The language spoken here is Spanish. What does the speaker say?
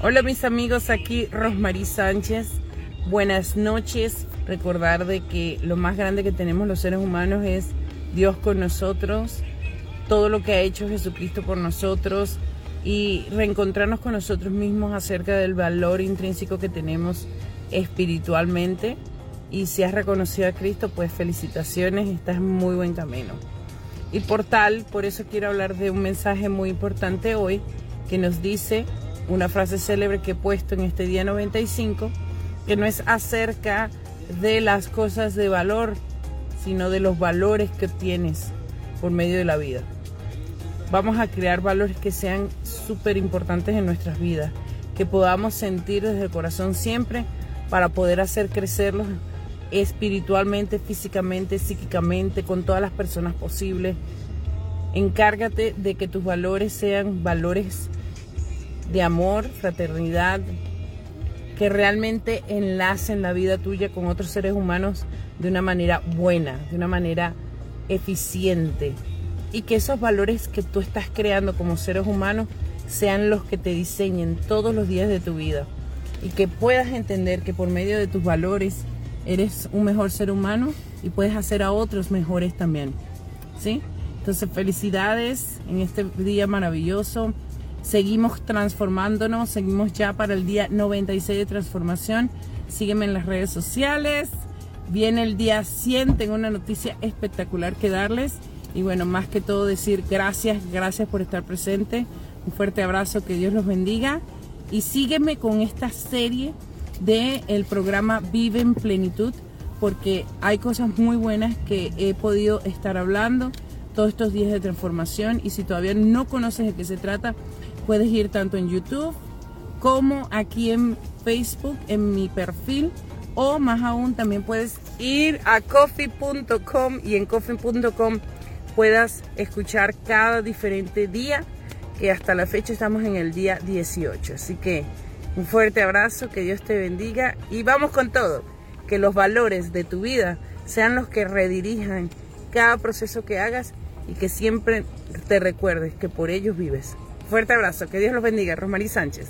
Hola mis amigos, aquí Rosmarie Sánchez. Buenas noches. Recordar de que lo más grande que tenemos los seres humanos es Dios con nosotros, todo lo que ha hecho Jesucristo por nosotros y reencontrarnos con nosotros mismos acerca del valor intrínseco que tenemos espiritualmente. Y si has reconocido a Cristo, pues felicitaciones, estás en muy buen camino. Y por tal, por eso quiero hablar de un mensaje muy importante hoy que nos dice una frase célebre que he puesto en este día 95, que no es acerca de las cosas de valor, sino de los valores que obtienes por medio de la vida. Vamos a crear valores que sean súper importantes en nuestras vidas, que podamos sentir desde el corazón siempre para poder hacer crecerlos espiritualmente, físicamente, psíquicamente, con todas las personas posibles. Encárgate de que tus valores sean valores de amor, fraternidad, que realmente enlacen la vida tuya con otros seres humanos de una manera buena, de una manera eficiente. Y que esos valores que tú estás creando como seres humanos sean los que te diseñen todos los días de tu vida. Y que puedas entender que por medio de tus valores eres un mejor ser humano y puedes hacer a otros mejores también. ¿Sí? Entonces, felicidades en este día maravilloso. Seguimos transformándonos, seguimos ya para el día 96 de transformación. Sígueme en las redes sociales. Viene el día 100, tengo una noticia espectacular que darles. Y bueno, más que todo decir gracias, gracias por estar presente. Un fuerte abrazo, que Dios los bendiga. Y sígueme con esta serie del el programa Vive en Plenitud, porque hay cosas muy buenas que he podido estar hablando todos estos días de transformación. Y si todavía no conoces de qué se trata, Puedes ir tanto en YouTube como aquí en Facebook, en mi perfil. O más aún, también puedes ir a coffee.com y en coffee.com puedas escuchar cada diferente día, que hasta la fecha estamos en el día 18. Así que un fuerte abrazo, que Dios te bendiga y vamos con todo. Que los valores de tu vida sean los que redirijan cada proceso que hagas y que siempre te recuerdes que por ellos vives. Fuerte abrazo, que Dios los bendiga. Rosmarie Sánchez.